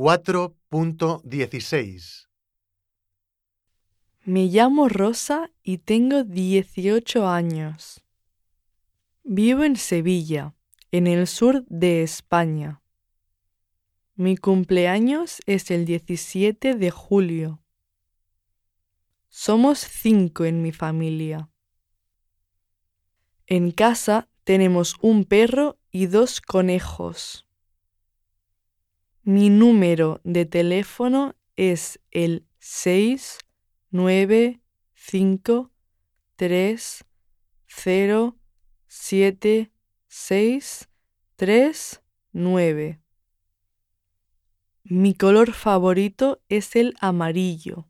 4.16 Me llamo Rosa y tengo 18 años. Vivo en Sevilla, en el sur de España. Mi cumpleaños es el 17 de julio. Somos cinco en mi familia. En casa tenemos un perro y dos conejos. Mi número de teléfono es el 6 9 5 3 0 7 6 3 9. Mi color favorito es el amarillo.